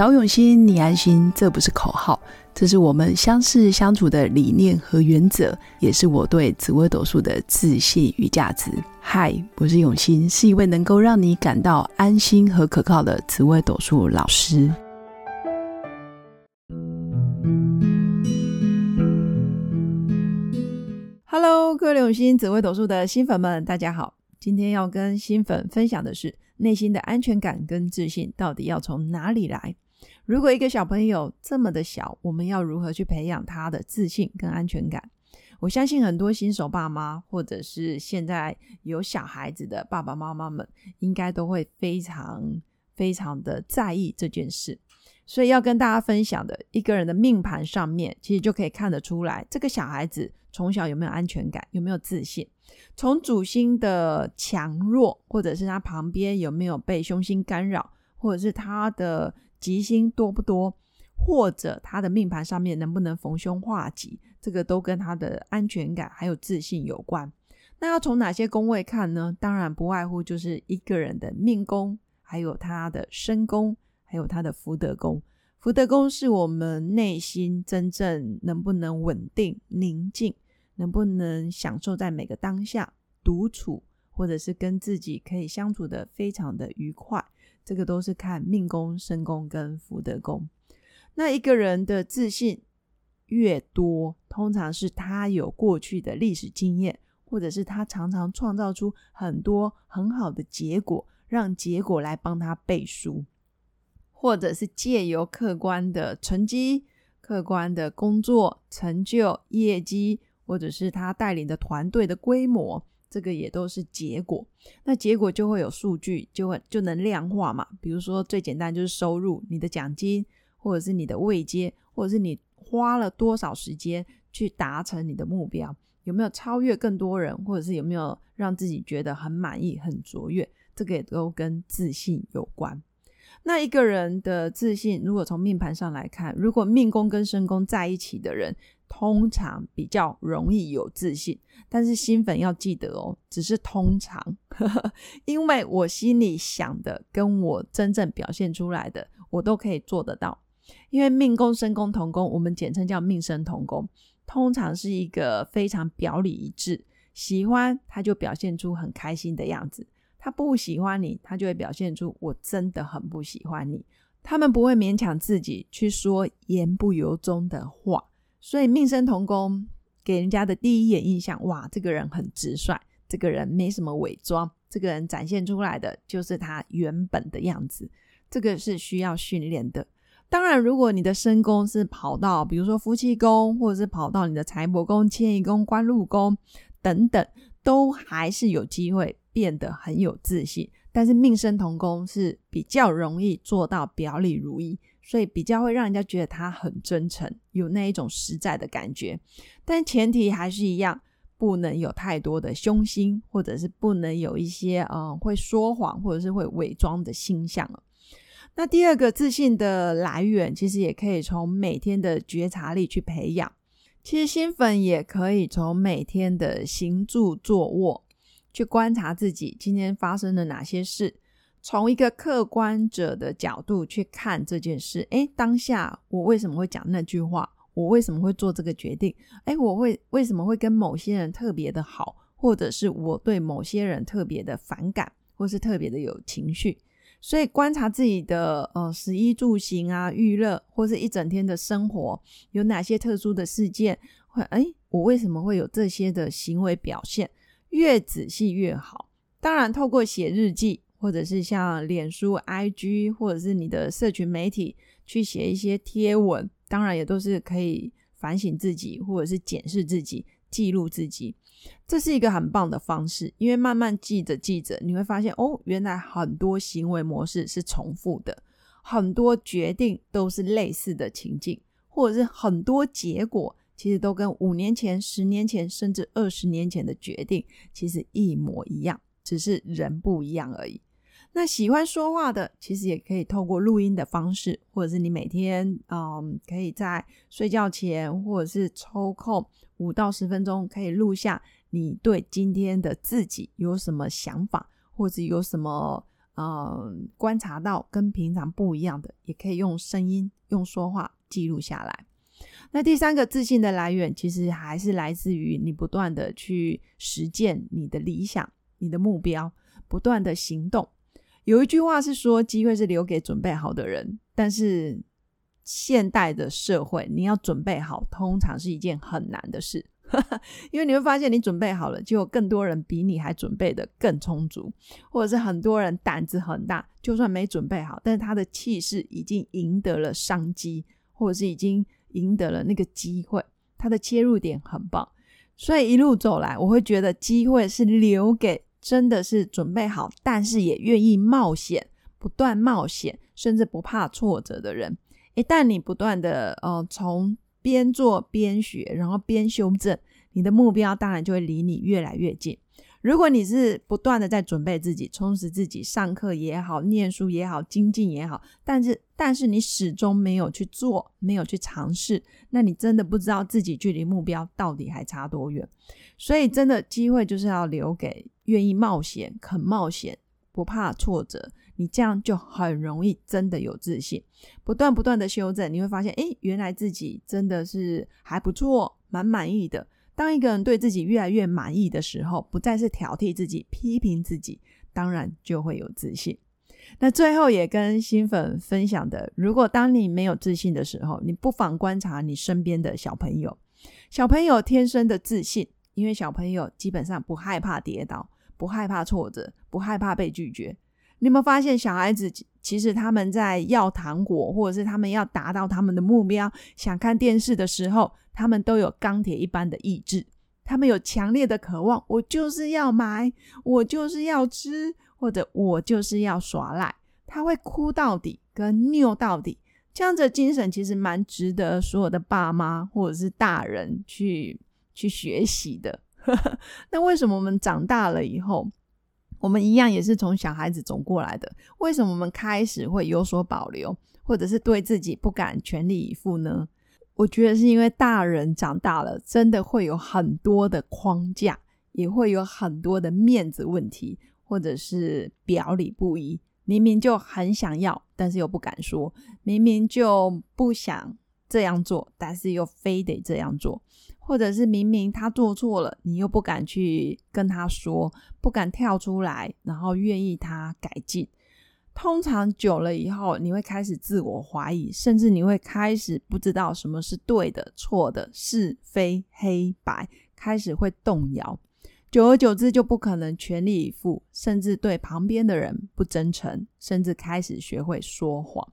找永新，你安心，这不是口号，这是我们相识相处的理念和原则，也是我对紫微斗数的自信与价值。嗨，我是永新，是一位能够让你感到安心和可靠的紫微斗数老师。Hello，各位永新紫微斗数的新粉们，大家好。今天要跟新粉分享的是。内心的安全感跟自信到底要从哪里来？如果一个小朋友这么的小，我们要如何去培养他的自信跟安全感？我相信很多新手爸妈，或者是现在有小孩子的爸爸妈妈们，应该都会非常非常的在意这件事。所以要跟大家分享的一个人的命盘上面，其实就可以看得出来，这个小孩子从小有没有安全感，有没有自信。从主星的强弱，或者是他旁边有没有被凶星干扰，或者是他的吉星多不多，或者他的命盘上面能不能逢凶化吉，这个都跟他的安全感还有自信有关。那要从哪些宫位看呢？当然不外乎就是一个人的命宫，还有他的身宫，还有他的福德宫。福德宫是我们内心真正能不能稳定宁静。能不能享受在每个当下独处，或者是跟自己可以相处的非常的愉快？这个都是看命宫、身宫跟福德宫。那一个人的自信越多，通常是他有过去的历史经验，或者是他常常创造出很多很好的结果，让结果来帮他背书，或者是借由客观的成绩、客观的工作成就、业绩。或者是他带领的团队的规模，这个也都是结果。那结果就会有数据，就会就能量化嘛。比如说最简单就是收入，你的奖金，或者是你的位阶，或者是你花了多少时间去达成你的目标，有没有超越更多人，或者是有没有让自己觉得很满意、很卓越，这个也都跟自信有关。那一个人的自信，如果从命盘上来看，如果命宫跟身宫在一起的人。通常比较容易有自信，但是新粉要记得哦，只是通常，因为我心里想的跟我真正表现出来的，我都可以做得到。因为命宫、身宫同宫，我们简称叫命身同宫，通常是一个非常表里一致。喜欢他就表现出很开心的样子，他不喜欢你，他就会表现出我真的很不喜欢你。他们不会勉强自己去说言不由衷的话。所以命生同宫给人家的第一眼印象，哇，这个人很直率，这个人没什么伪装，这个人展现出来的就是他原本的样子。这个是需要训练的。当然，如果你的身宫是跑到，比如说夫妻宫，或者是跑到你的财帛宫、迁移宫、官禄宫等等，都还是有机会变得很有自信。但是命生同宫是比较容易做到表里如一。所以比较会让人家觉得他很真诚，有那一种实在的感觉，但前提还是一样，不能有太多的凶心，或者是不能有一些嗯会说谎或者是会伪装的星象那第二个自信的来源，其实也可以从每天的觉察力去培养。其实新粉也可以从每天的行住坐卧去观察自己今天发生了哪些事。从一个客观者的角度去看这件事，诶，当下我为什么会讲那句话？我为什么会做这个决定？诶，我会为什么会跟某些人特别的好，或者是我对某些人特别的反感，或是特别的有情绪？所以观察自己的呃食衣住行啊、娱乐，或是一整天的生活，有哪些特殊的事件？会诶，我为什么会有这些的行为表现？越仔细越好。当然，透过写日记。或者是像脸书、IG，或者是你的社群媒体去写一些贴文，当然也都是可以反省自己，或者是检视自己、记录自己。这是一个很棒的方式，因为慢慢记着记着，你会发现哦，原来很多行为模式是重复的，很多决定都是类似的情境，或者是很多结果其实都跟五年前、十年前，甚至二十年前的决定其实一模一样，只是人不一样而已。那喜欢说话的，其实也可以透过录音的方式，或者是你每天，嗯，可以在睡觉前，或者是抽空五到十分钟，可以录下你对今天的自己有什么想法，或者有什么嗯，观察到跟平常不一样的，也可以用声音、用说话记录下来。那第三个自信的来源，其实还是来自于你不断的去实践你的理想、你的目标，不断的行动。有一句话是说，机会是留给准备好的人，但是现代的社会，你要准备好，通常是一件很难的事。因为你会发现，你准备好了，就有更多人比你还准备的更充足，或者是很多人胆子很大，就算没准备好，但是他的气势已经赢得了商机，或者是已经赢得了那个机会，他的切入点很棒。所以一路走来，我会觉得机会是留给真的是准备好，但是也愿意冒险、不断冒险，甚至不怕挫折的人。一旦你不断的呃从边做边学，然后边修正，你的目标当然就会离你越来越近。如果你是不断的在准备自己、充实自己，上课也好、念书也好、精进也好，但是但是你始终没有去做、没有去尝试，那你真的不知道自己距离目标到底还差多远。所以，真的机会就是要留给愿意冒险、肯冒险、不怕挫折。你这样就很容易真的有自信，不断不断的修正，你会发现，哎，原来自己真的是还不错，蛮满意的。当一个人对自己越来越满意的时候，不再是挑剔自己、批评自己，当然就会有自信。那最后也跟新粉分享的，如果当你没有自信的时候，你不妨观察你身边的小朋友。小朋友天生的自信，因为小朋友基本上不害怕跌倒，不害怕挫折，不害怕被拒绝。你有没有发现，小孩子其实他们在要糖果，或者是他们要达到他们的目标，想看电视的时候，他们都有钢铁一般的意志，他们有强烈的渴望，我就是要买，我就是要吃，或者我就是要耍赖，他会哭到底，跟拗到底，这样子的精神其实蛮值得所有的爸妈或者是大人去去学习的。那为什么我们长大了以后？我们一样也是从小孩子走过来的，为什么我们开始会有所保留，或者是对自己不敢全力以赴呢？我觉得是因为大人长大了，真的会有很多的框架，也会有很多的面子问题，或者是表里不一。明明就很想要，但是又不敢说；明明就不想这样做，但是又非得这样做。或者是明明他做错了，你又不敢去跟他说，不敢跳出来，然后愿意他改进。通常久了以后，你会开始自我怀疑，甚至你会开始不知道什么是对的、错的、是非黑白，开始会动摇。久而久之，就不可能全力以赴，甚至对旁边的人不真诚，甚至开始学会说谎。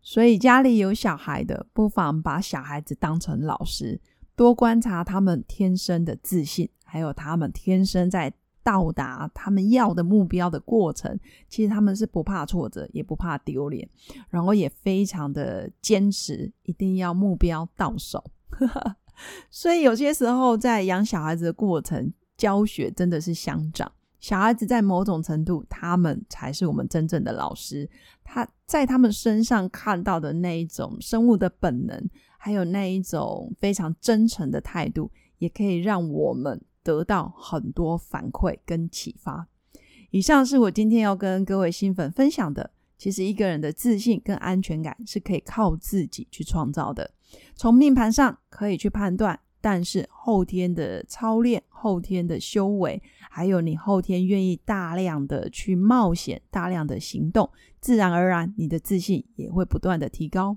所以，家里有小孩的，不妨把小孩子当成老师。多观察他们天生的自信，还有他们天生在到达他们要的目标的过程。其实他们是不怕挫折，也不怕丢脸，然后也非常的坚持，一定要目标到手。所以有些时候在养小孩子的过程，教学真的是相长。小孩子在某种程度，他们才是我们真正的老师。他在他们身上看到的那一种生物的本能，还有那一种非常真诚的态度，也可以让我们得到很多反馈跟启发。以上是我今天要跟各位新粉分享的。其实一个人的自信跟安全感是可以靠自己去创造的。从命盘上可以去判断。但是后天的操练、后天的修为，还有你后天愿意大量的去冒险、大量的行动，自然而然你的自信也会不断的提高。